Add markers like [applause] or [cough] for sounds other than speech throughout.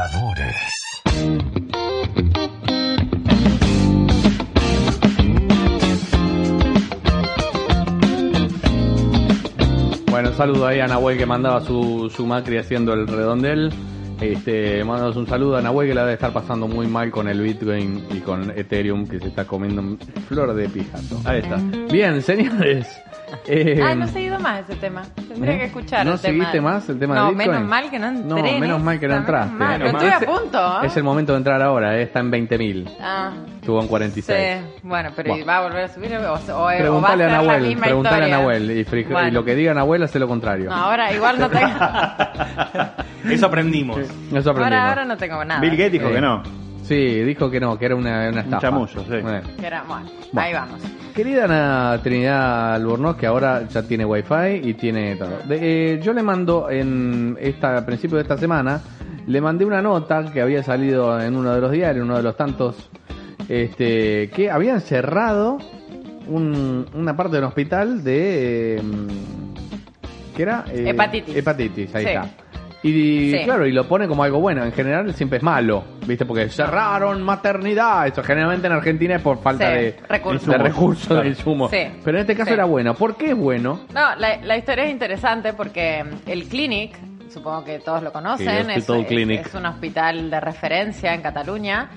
Pecadores. Bueno, saludo ahí a Nahuel que mandaba su, su Macri haciendo el redondel. Este, mandamos un saludo a Nahuel que la debe estar pasando muy mal con el Bitcoin y con Ethereum que se está comiendo flor de pijato. Ahí está. Bien, señores. [laughs] eh, Ah, no he seguido más ese tema. Tendría ¿eh? que escuchar ¿No el tema. seguiste más el tema no, de Bitcoin? menos mal que no entré. No, en menos mal que no entraste. menos mal. Menos Estoy mal. a punto. ¿eh? Es el momento de entrar ahora, eh, está en 20.000. Ah, Estuvo en 46. sí. Bueno, pero Bueno. ¿va a volver a subir o, o- o va a Preguntale a la Nahuel, misma preguntale a historia? Nahuel y, fri- y Bueno. lo que diga Nahuel hace lo contrario. No, ahora igual no tengo. [laughs] Eso aprendimos. Eso aprendimos. ahora, ahora no tengo nada. Bill Gates dijo Eh, que no. Sí, dijo que no, que era una, una estafa. chamullo, sí. Bueno. Que era- bueno, Bueno. ahí vamos. Querida Ana Trinidad Albornoz, que ahora ya tiene wifi y tiene todo. De- eh, yo le mando en esta, a principio de esta semana, le mandé una nota que había salido en uno de los diarios, uno de los tantos, este, que habían cerrado un- una parte del hospital de... eh, ¿Qué era? Eh, Hepatitis. Hepatitis, ahí Sí. está. Y Sí. claro, y lo pone como algo bueno. En general siempre es malo, ¿viste? Porque cerraron maternidad. Eso generalmente en Argentina es por falta Sí, de recursos. de recursos Claro. de insumo. Sí. Pero en este caso Sí. era bueno. ¿Por qué es bueno? No, la, la historia es interesante porque el Clinic, supongo que todos lo conocen, Sí, es, Hospital es- Clinic. es un hospital de referencia en Cataluña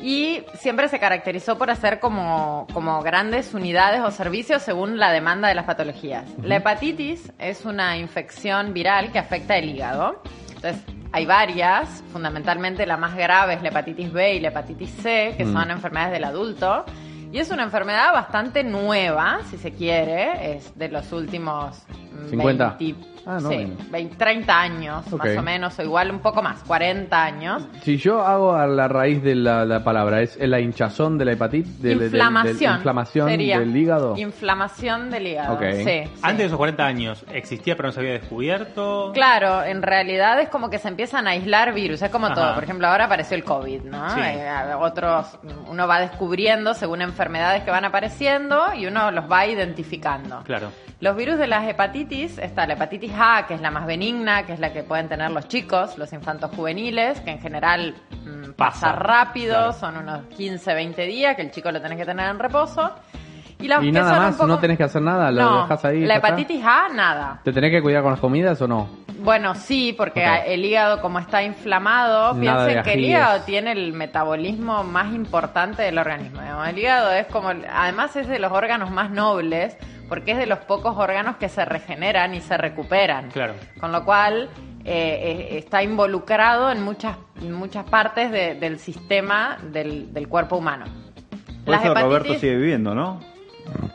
y siempre se caracterizó por hacer como, como grandes unidades o servicios según la demanda de las patologías. La hepatitis es una infección viral que afecta el hígado. Entonces, hay varias, fundamentalmente la más grave es la hepatitis B y la hepatitis C, que Mm. son enfermedades del adulto. Y es una enfermedad bastante nueva, si se quiere, es de los últimos mm, 50. 20, Ah, no, sí, bueno. 20, 30 años, más o menos, o igual un poco más, 40 años. Si yo hago a la raíz de la, la palabra, ¿es la hinchazón de la hepatitis? Inflamación. inflamación sería. del hígado. Inflamación del hígado. Ok. Sí, sí. Antes de esos 40 años, ¿existía pero no se había descubierto? Claro, en realidad es como que se empiezan a aislar virus, es como Ajá. todo. Por ejemplo, ahora apareció el COVID, ¿no? Sí. Eh, otros, uno va descubriendo según enfermedades que van apareciendo y uno los va identificando. Claro. Los virus de las hepatitis, está la hepatitis A, que es la más benigna, que es la que pueden tener los chicos, los infantos juveniles, que en general mm, pasa, Pasa, rápido, claro. son unos 15, 20 días, que el chico lo tenés que tener en reposo. Y, los Y que nada son un más, poco- no tenés que hacer nada, lo No, dejas ahí. La hepatitis A, nada. ¿Te tenés que cuidar con las comidas o no? Bueno, sí, porque el hígado como está inflamado, Nada piensen que el hígado tiene el metabolismo más importante del organismo. El hígado es como, además es de los órganos más nobles, porque es de los pocos órganos que se regeneran y se recuperan. Claro. Con lo cual eh, eh, está involucrado en muchas, en muchas partes de- del sistema del, del cuerpo humano. Por Las eso hepatitis- Roberto sigue viviendo, ¿no?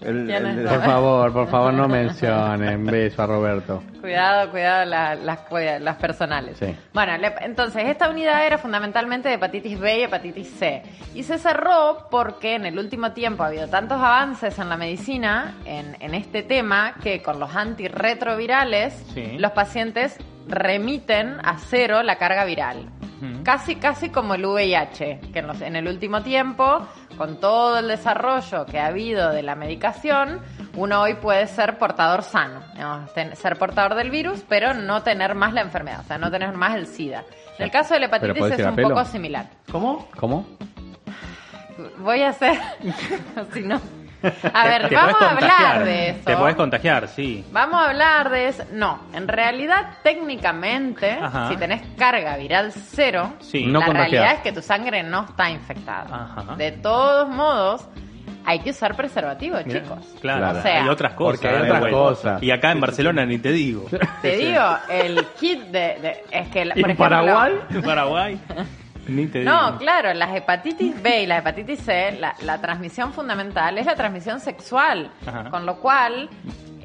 El- ¿Quién el- es Por favor, por favor, no mencionen. Beso a Roberto. Cuidado, cuidado la- las, personales. Sí. Bueno, le- entonces esta unidad era fundamentalmente de hepatitis B y hepatitis C. Y se cerró porque en el último tiempo ha habido tantos avances en la medicina en, en este tema que con los antirretrovirales Sí. los pacientes remiten a cero la carga viral. Casi, casi como el VIH, que en, los- en el último tiempo, con todo el desarrollo que ha habido de la medicación, uno hoy puede ser portador sano, ser portador del virus, pero no tener más la enfermedad, o sea, no tener más el SIDA. En el caso de la hepatitis es un poco similar. ¿Cómo? ¿Cómo? Voy a hacer, [laughs] si no, a ver, Te vamos a hablar de eso. Te podés contagiar, sí. Vamos a hablar de eso. No, en realidad, técnicamente, Ajá. si tenés carga viral cero, Sí. No la realidad es que tu sangre no está infectada. Ajá. De todos modos, hay que usar preservativo, Mirá, chicos. Claro, O sea, hay otras cosas. porque hay otras bueno. cosas. Y acá en Barcelona ni te digo. Te digo, el kit de... de- es que, la- ¿Y por en ejemplo, Paraguay? En Paraguay [laughs] [laughs] ni te digo. No, claro, las hepatitis B y la hepatitis C, la, la transmisión fundamental es la transmisión sexual, Ajá. con lo cual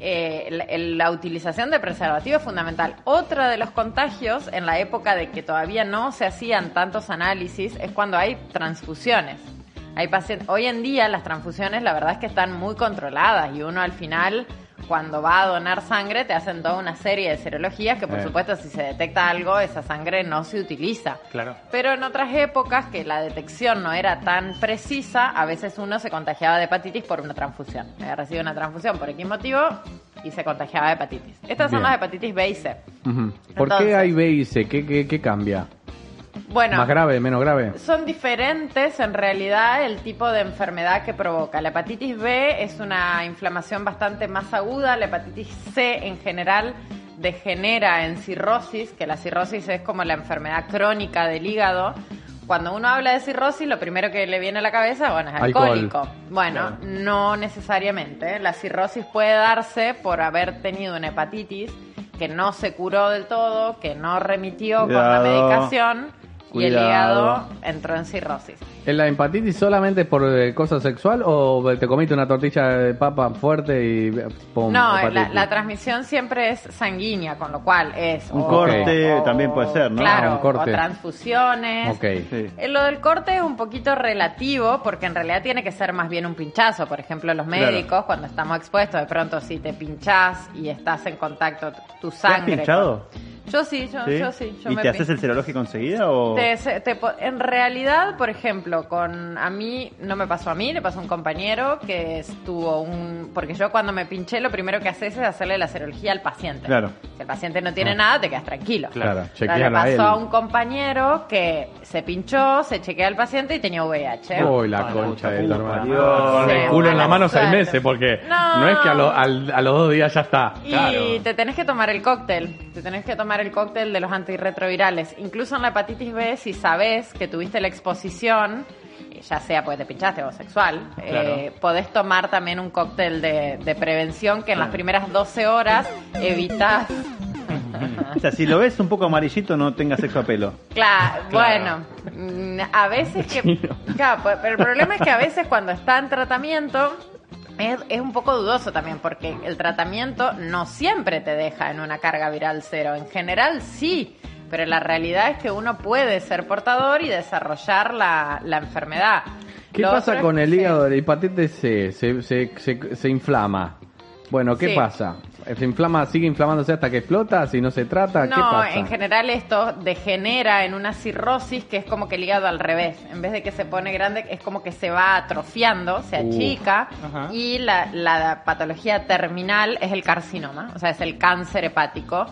eh, la utilización de preservativo es fundamental. Otra de los contagios en la época de que todavía no se hacían tantos análisis es cuando hay transfusiones. Hay pacientes, hoy en día las transfusiones la verdad es que están muy controladas y uno al final cuando va a donar sangre te hacen toda una serie de serologías que por Eh. supuesto si se detecta algo esa sangre no se utiliza. Claro. Pero en otras épocas que la detección no era tan precisa, a veces uno se contagiaba de hepatitis por una transfusión. Había recibido una transfusión por X motivo y se contagiaba de hepatitis. Estas son las hepatitis B y C. ¿Por Entonces- qué hay B y C? ¿Qué, qué, qué cambia? Bueno, Más grave, menos grave. son diferentes en realidad el tipo de enfermedad que provoca. La hepatitis B es una inflamación bastante más aguda, la hepatitis C en general degenera en cirrosis, que la cirrosis es como la enfermedad crónica del hígado. Cuando uno habla de cirrosis, lo primero que le viene a la cabeza, bueno, es Alcohol. alcohólico. Bueno, no necesariamente. La cirrosis puede darse por haber tenido una hepatitis que no se curó del todo, que no remitió con la Cuidado. y el hígado entró en cirrosis. ¿Es la hepatitis solamente por eh, cosa sexual o te comiste una tortilla de papa fuerte y pum, No, la, hepatitis? la transmisión siempre es sanguínea, con lo cual es... Un o- corte o- también puede ser, ¿no? Claro, Ah, un corte. o transfusiones. Ok. Sí. Eh, Lo del corte es un poquito relativo porque en realidad tiene que ser más bien un pinchazo. Por ejemplo, los Claro. médicos, cuando estamos expuestos, de pronto si te pinchás y estás en contacto t- tu ¿Te has sangre. pinchado? Yo sí, yo sí. Yo sí yo ¿Y me te pin- haces el serológico enseguida o...? te- se- te po- en realidad, por ejemplo, con a mí, no me pasó a mí, le pasó a un compañero que estuvo un... Porque yo cuando me pinché, lo primero que haces es hacerle la serología al paciente. Claro. Si el paciente no tiene nada, te quedas tranquilo. Claro, le chequealo a él. pasó a un compañero que se pinchó, se chequea al paciente y tenía VIH. Uy, la concha puta, de tu puta, hermano. Con el culo en la mano seis meses, porque No. no, es que a, lo- al- a los dos días ya está. Y Claro. te tenés que tomar el cóctel, te tenés que tomar el cóctel de los antirretrovirales. Incluso en la hepatitis B, si sabes que tuviste la exposición, eh, ya sea porque te pinchaste o sexual, eh, podés tomar también un cóctel de, de prevención que en las primeras 12 horas evitas... [laughs] O sea, si lo ves un poco amarillito, no tengas sexo a pelo. Claro, bueno, mm, a veces que... [laughs] Claro, pues, pero el problema es que a veces cuando está en tratamiento... Es, es un poco dudoso también porque el tratamiento no siempre te deja en una carga viral cero. En general sí, pero la realidad es que uno puede ser portador y desarrollar la, la enfermedad. ¿Qué Lo pasa con el hígado de la hepatitis C? Se, se, se, se inflama. Bueno, ¿qué Sí. pasa? ¿Se inflama, sigue inflamándose hasta que explota? Si no se trata, ¿qué No, pasa? en general esto degenera en una cirrosis que es como que el hígado al revés. En vez de que se pone grande, es como que se va atrofiando, se achica. Y la, la patología terminal es el carcinoma, o sea, es el cáncer hepático,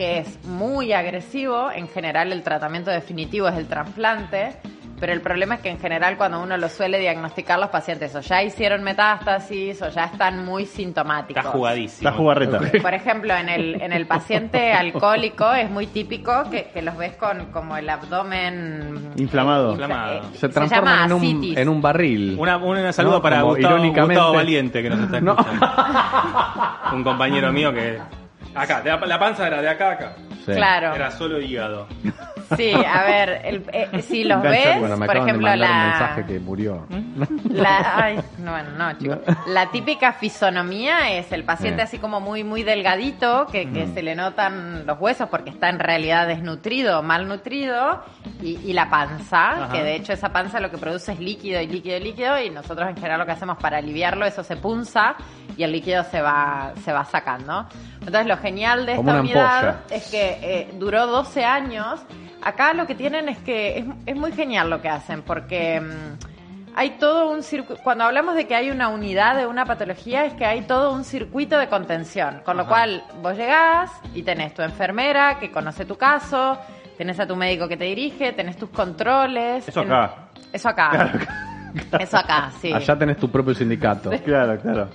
que es muy agresivo. En general, el tratamiento definitivo es el trasplante. Pero el problema es que en general cuando uno lo suele diagnosticar los pacientes o ya hicieron metástasis o ya están muy sintomáticos. Está jugadísimo. La jugarreta. Por ejemplo, en el, en el paciente [laughs] alcohólico es muy típico que, que los ves con como el abdomen Inflamado. Inflamado. eh, Se transforma llama en un, en un barril. Una, un saludo No, para Gustavo, irónicamente- Gustavo Valiente, que nos está [laughs] No. escuchando. Un compañero mío que... Acá, de la, la panza era de acá a acá. Sí. Claro. Era solo hígado. Sí, a ver, el- eh, si los ves, Bueno, me por de ejemplo, un la, mensaje que murió. la, ay, no, bueno, no, chicos. La típica fisonomía es el paciente Eh. así como muy, muy delgadito, que, que se le notan los huesos porque está en realidad desnutrido, malnutrido, y, y la panza, Ajá. que de hecho esa panza lo que produce es líquido y líquido y líquido, y nosotros en general lo que hacemos para aliviarlo, eso se punza y el líquido se va, se va sacando. Entonces lo genial de Como esta unidad es que eh, duró 12 años. Acá lo que tienen es que es, es muy genial lo que hacen, porque mm, hay todo un circuito. Cuando hablamos de que hay una unidad de una patología, es que hay todo un circuito de contención. Con lo Ajá. cual, vos llegás y tenés tu enfermera que conoce tu caso, tenés a tu médico que te dirige, tenés tus controles. Eso En- acá. Eso acá. [laughs] Eso acá, sí. Allá tenés tu propio sindicato. Claro, claro.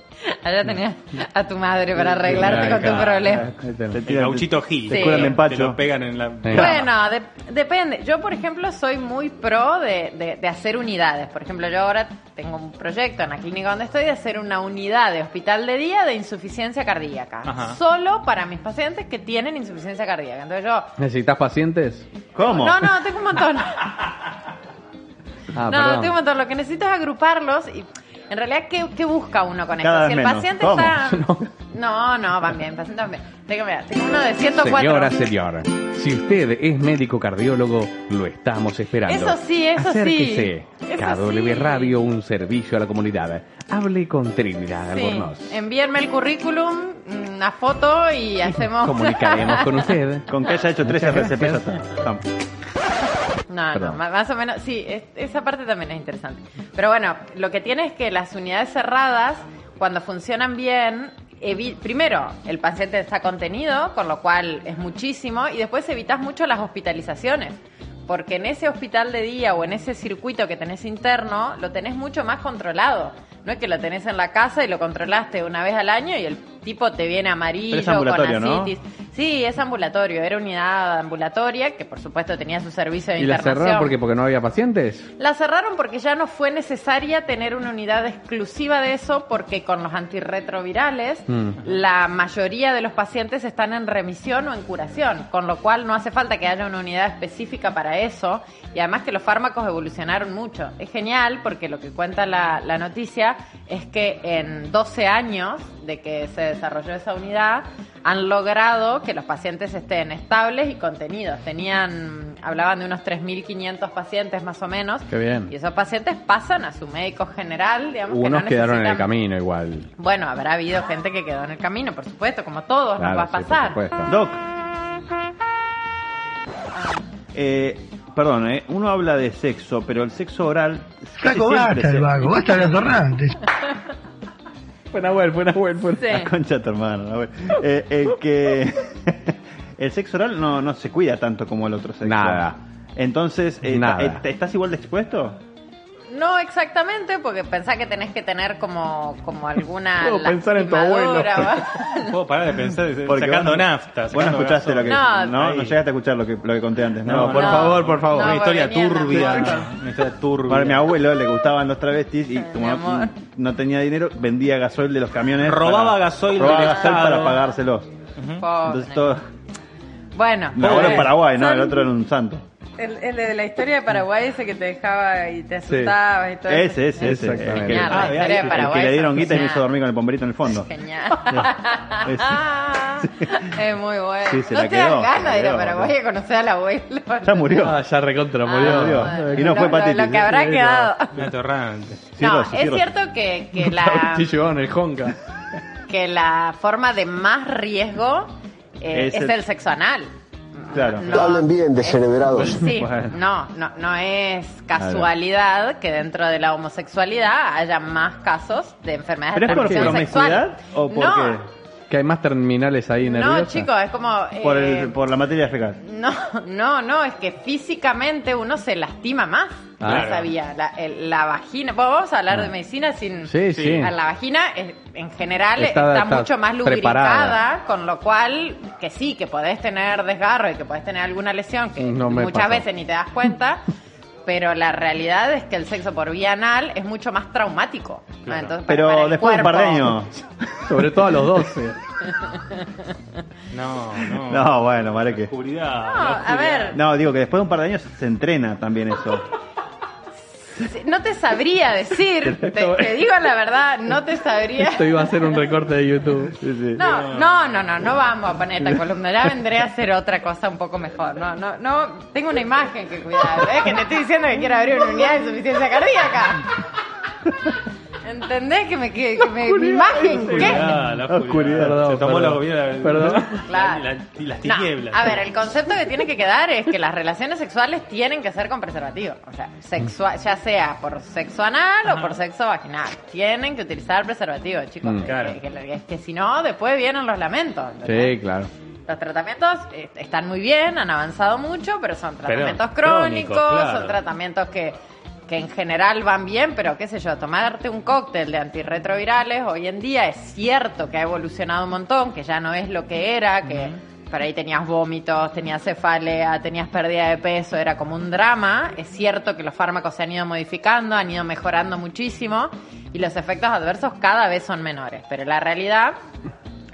Allá tenías a tu madre para arreglarte con tu problema. Te tenés. El tiran- gauchito Gil. Te curan de Sí. Te empacho. lo pegan en la... Sí. Bueno, de- depende. Yo, por ejemplo, soy muy pro de, de- de hacer unidades. Por ejemplo, yo ahora tengo un proyecto en la clínica donde estoy de hacer una unidad de hospital de día de insuficiencia cardíaca. Ajá. Solo para mis pacientes que tienen insuficiencia cardíaca. Entonces yo... ¿Necesitas pacientes? ¿Cómo? No, no, tengo un montón. [laughs] Ah, no, perdón. tengo un montón. Lo que necesito es agruparlos y... En realidad, ¿qué, qué busca uno con Cada esto? Si el menos. paciente ¿Cómo? está... [laughs] No, no, van bien, pacientes van bien. Tengo, mira, tengo uno de 104. Señora, señor, si usted es médico cardiólogo, lo estamos esperando. Eso sí, eso sí. Acérquese. Eso KW sí. Radio, un servicio a la comunidad. Hable con Trinidad Sí, Albornoz. envíenme el currículum, una foto y hacemos... Comunicaremos con [laughs] usted. Con que haya hecho tres Muchas No, no, Perdón. ma- más o menos, sí, es- esa parte también es interesante. Pero bueno, lo que tiene es que las unidades cerradas, cuando funcionan bien, primero, el paciente está contenido, con lo cual es muchísimo, y después evitas mucho las hospitalizaciones. porque en ese hospital de día o en ese circuito que tenés interno, lo tenés mucho más controlado. No es que lo tenés en la casa y lo controlaste una vez al año y el tipo te viene amarillo Pero es ambulatorio, con ¿no? asitis. Sí, es ambulatorio, era unidad ambulatoria que por supuesto tenía su servicio de ¿Y la cerraron porque, porque no había pacientes? La cerraron porque ya no fue necesaria tener una unidad exclusiva de eso porque con los antirretrovirales Mm. la mayoría de los pacientes están en remisión o en curación, con lo cual no hace falta que haya una unidad específica para eso y además que los fármacos evolucionaron mucho. Es genial porque lo que cuenta la, la noticia es que en 12 años de que se desarrolló esa unidad han logrado que los pacientes estén estables y contenidos. Tenían, hablaban de unos 3.500 pacientes más o menos. Qué bien. Y esos pacientes pasan a su médico general, digamos que no quedaron en el camino igual. Bueno, habrá habido gente que quedó en el camino, por supuesto, como todos Claro, nos va a sí, por pasar. supuesto. Doc. Eh, perdón, eh, uno habla de sexo, pero el sexo oral. Flaco, basta el vago, basta de atorrantes. Fue [laughs] Nahuel, fue Nahuel, fue Sí. La concha de tu hermano. ¿no? Eh, el que. [laughs] el sexo oral no, no se cuida tanto como el otro sexo. Nada. Entonces, eh, Nada. eh, ¿estás igual de expuesto? No exactamente, porque pensá que tenés que tener como, como alguna [laughs] Puedo pensar en tu abuelo. [laughs] Puedo parar de pensar [laughs] Porque sacando vos nafta. Vos no escuchaste lo que. No, No, llegaste a escuchar lo que, lo que conté antes. No, No, por No. favor, por favor. No, Una historia turbia. Una historia turbia. Bueno, a mi abuelo le gustaban los travestis y como no tenía dinero, vendía gasoil de los camiones. Robaba para- gasoil robaba del gasoil para pagárselos. Entonces todo. Bueno, Mi abuelo en Paraguay, ¿no? El otro era un santo. El, el de la historia de Paraguay, ese que te dejaba y te asustaba y todo Ese, ese, ese. El Exactamente. que, Genial, la Ah, historia de el Paraguay que le dieron guita y me hizo dormir con el pomberito en el fondo. Genial. [laughs] Es muy bueno. Sí, se no la te dan quedó, ganas de ir a. Paraguay a conocer al abuelo. [laughs] Ya murió. Ah, ya recontra Ah, murió. murió. bueno, Y no fue lo- lo- Lo que habrá Sí, quedado. Una torrante. No, es cierto que, que, la, Sí, llegó en el Honka. que la forma de más riesgo eh, Es es, el- el sexo anal. Claro. No, Hablen bien, descerebrados. Sí, [laughs] Bueno. no, no, no es casualidad que dentro de la homosexualidad haya más casos de enfermedades ¿Pero de es por transmisión promiscuidad sexual. o por no, qué? Que hay más terminales ahí no, nerviosas. chicos, es como Por, eh, el, por la materia fecal. no, no, no, es que físicamente uno se lastima más. Ah. No Claro. sabía, la, el- la vagina, vamos a hablar de medicina sin... Sí, sí. A La vagina es- en general Está- está, está mucho más lubricada, preparada. con lo cual que sí, que podés tener desgarro y que podés tener alguna lesión que No muchas pasó. veces ni te das cuenta, [laughs] pero la realidad es que el sexo por vía anal es mucho más traumático. Pero para después de un par de años. [laughs] Sobre todo a los 12. [laughs] No, no. No, bueno, vale que. Oscuridad. No, la a ver, No, digo que después de un par de años se entrena también eso. No te sabría decir, [laughs] te, te digo la verdad, no te sabría. Esto iba a ser un recorte de YouTube. Sí, sí. No, no, no, no, no vamos a poner esta columna, ya vendré a hacer otra cosa un poco mejor. No, no, no, tengo una imagen que cuidar, ¿eh? que te estoy diciendo que quiero abrir una unidad de insuficiencia cardíaca. [laughs] ¿Entendés que me que, que me- mi imagen qué? La oscuridad. Perdón, Se tomó perdón. la gobierna. Perdón. Claro. La- la- las No, tinieblas. a ver, el concepto que tiene que quedar es que las relaciones sexuales tienen que ser con preservativo. O sea, sexua- ya sea por sexo anal o por sexo vaginal. Tienen que utilizar preservativo, chicos. Mm. Que- Claro. que, que- es que si no, después vienen los lamentos. Sí, claro. Los tratamientos eh, están muy bien, han avanzado mucho, pero son Pero tratamientos crónicos, crónicos, claro. son tratamientos que, que en general van bien, pero qué sé yo, tomarte un cóctel de antirretrovirales hoy en día es cierto que ha evolucionado un montón, que ya no es lo que era, que por ahí tenías vómitos, tenías cefalea, tenías pérdida de peso, era como un drama. Es cierto que los fármacos se han ido modificando, han ido mejorando muchísimo y los efectos adversos cada vez son menores, pero la realidad...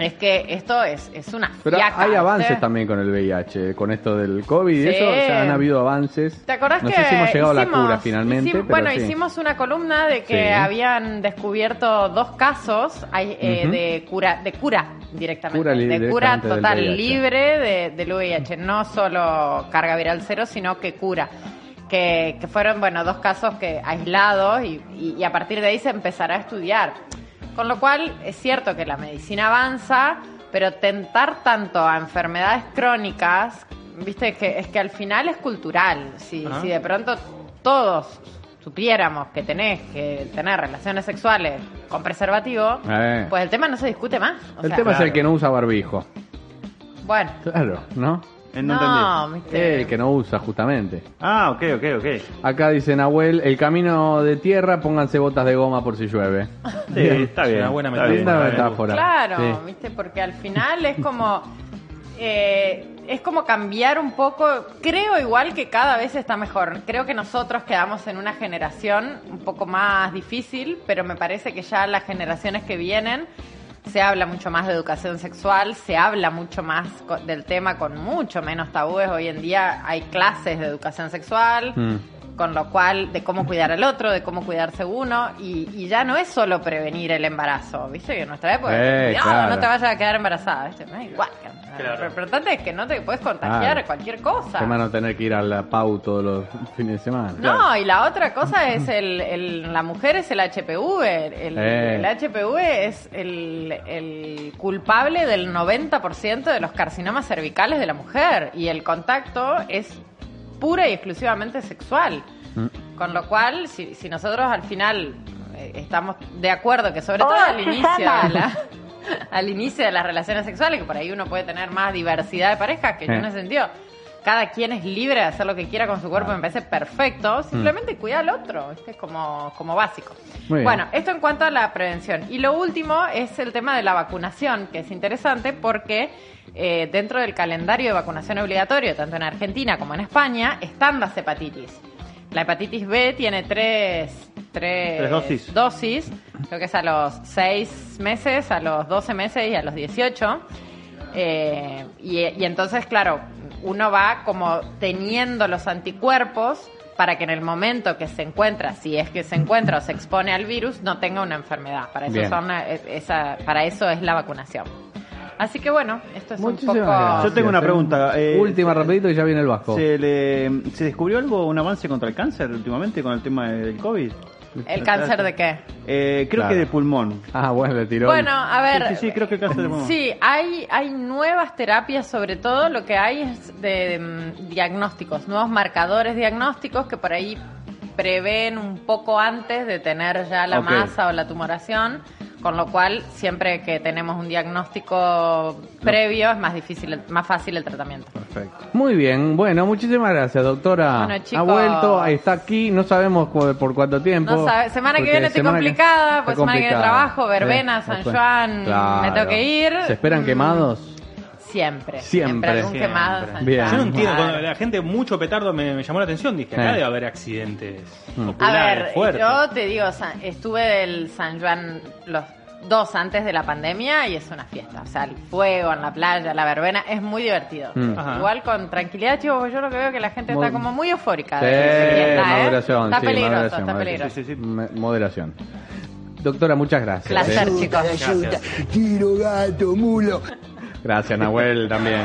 Es que esto es, es una Pero fiaca, hay avances también con el VIH, con esto del COVID y Sí. eso, o sea, han habido avances. ¿Te acordás no que sé si hemos llegado a la cura finalmente, hicimos- pero bueno, sí. hicimos una columna de que habían descubierto dos casos eh, de cura, de cura directamente, Cura de cura directamente total libre de, del VIH, no solo carga viral cero, sino que cura. Que, que fueron, bueno, dos casos que aislados y, y- y a partir de ahí se empezará a estudiar. Con lo cual es cierto que la medicina avanza, pero tentar tanto a enfermedades crónicas, viste, que es que al final es cultural. Si, de pronto todos supiéramos que tenés que tener relaciones sexuales con preservativo, Eh. pues el tema no se discute más. O el sea, tema es el que no usa barbijo. Bueno, Claro, ¿no? Eh, no, No, entendí. viste. El que no usa, justamente. Ah, ok, ok, ok. Acá dice Nahuel, el camino de tierra, pónganse botas de goma por si llueve. Sí, está Es bien. una buena metáfora. bien. Claro, Sí. ¿viste? Porque al final es como. eh, es como cambiar un poco. Creo igual que cada vez está mejor. Creo que nosotros quedamos en una generación un poco más difícil, pero me parece que ya las generaciones que vienen se habla mucho más de educación sexual, se habla mucho más del tema con mucho menos tabúes. Hoy en día hay clases de educación sexual. Mm. Con lo cual, de cómo cuidar al otro, de cómo cuidarse uno, y, y ya no es solo prevenir el embarazo, ¿viste? Que en nuestra época, Eh, cuidado, claro. no te vayas a quedar embarazada, ¿viste? Me da igual. Claro. Lo importante es que no te puedes contagiar Claro. cualquier cosa. Tema no tener que ir a la PAU todos los [laughs] fines de semana. No, y la otra cosa es el, el- la mujer es el HPV. El, Eh. el HPV es el, el culpable del 90% de los carcinomas cervicales de la mujer y el contacto es pura y exclusivamente sexual. Mm. Con lo cual, si, si nosotros al final eh, estamos de acuerdo que sobre todo al inicio de la- [laughs] al inicio de las relaciones sexuales, que por ahí uno puede tener más diversidad de parejas, que yo Eh. en ese sentido, cada quien es libre de hacer lo que quiera con su cuerpo, me parece perfecto, simplemente cuida al otro, ¿viste? es como, como básico. Bueno, esto en cuanto a la prevención. Y lo último es el tema de la vacunación, que es interesante porque eh, dentro del calendario de vacunación obligatorio, tanto en Argentina como en España, están las hepatitis. La hepatitis B tiene tres, tres, Tres dosis. dosis, creo que es a los 6 meses, a los 12 meses y a los 18. Eh, y, y entonces, claro, uno va como teniendo los anticuerpos para que en el momento que se encuentra, si es que se encuentra o se expone al virus, no tenga una enfermedad. Para eso, son, eh, esa, para eso es la vacunación. Así que bueno, esto es Muchísimas un poco... gracias. Yo tengo una pregunta, eh, Última, se- rapidito, y ya viene el Vasco. ¿Se, le, ¿Se descubrió algo, un avance contra el cáncer últimamente con el tema del COVID? ¿El cáncer de qué? Eh, creo Claro. que de pulmón. Ah, bueno, le tiró. Bueno, a ver. Sí, sí, sí, creo que el cáncer de pulmón. Sí, hay, hay nuevas terapias, sobre todo lo que hay es de mm, diagnósticos, nuevos marcadores diagnósticos que por ahí prevén un poco antes de tener ya la masa o la tumoración, con lo cual siempre que tenemos un diagnóstico previo es más difícil, el- más fácil el tratamiento. Perfecto. Muy bien, bueno, muchísimas gracias, doctora. Bueno, chicos. ha vuelto, está aquí, no sabemos cu- por cuánto tiempo. No sabe- semana que viene estoy complicada, pues semana que viene trabajo, verbena, Sí, San. Juan, me tengo que ir. ¿Se esperan Mm. quemados? Siempre, Siempre. algún Siempre. quemado. en San Bien. Juan. Yo no entiendo, cuando la gente, mucho petardo me, me llamó la atención. Dije, acá Sí. debe haber accidentes Mm. A ver, fuertes. yo te digo, estuve del San Juan los dos antes de la pandemia y es una fiesta. O sea, el fuego en la playa, la verbena, es muy divertido. Mm. Igual con tranquilidad, chicos, porque yo lo que veo es que la gente está como muy eufórica. Sí, fiesta, ¿eh? moderación. Está sí, peligroso, moderación, está peligroso. Sí, sí, sí. Me- Moderación. Doctora, muchas gracias. Placer, ¿eh? chicos. Gracias. Tiro, gato, mulo. Gracias, Nahuel, también.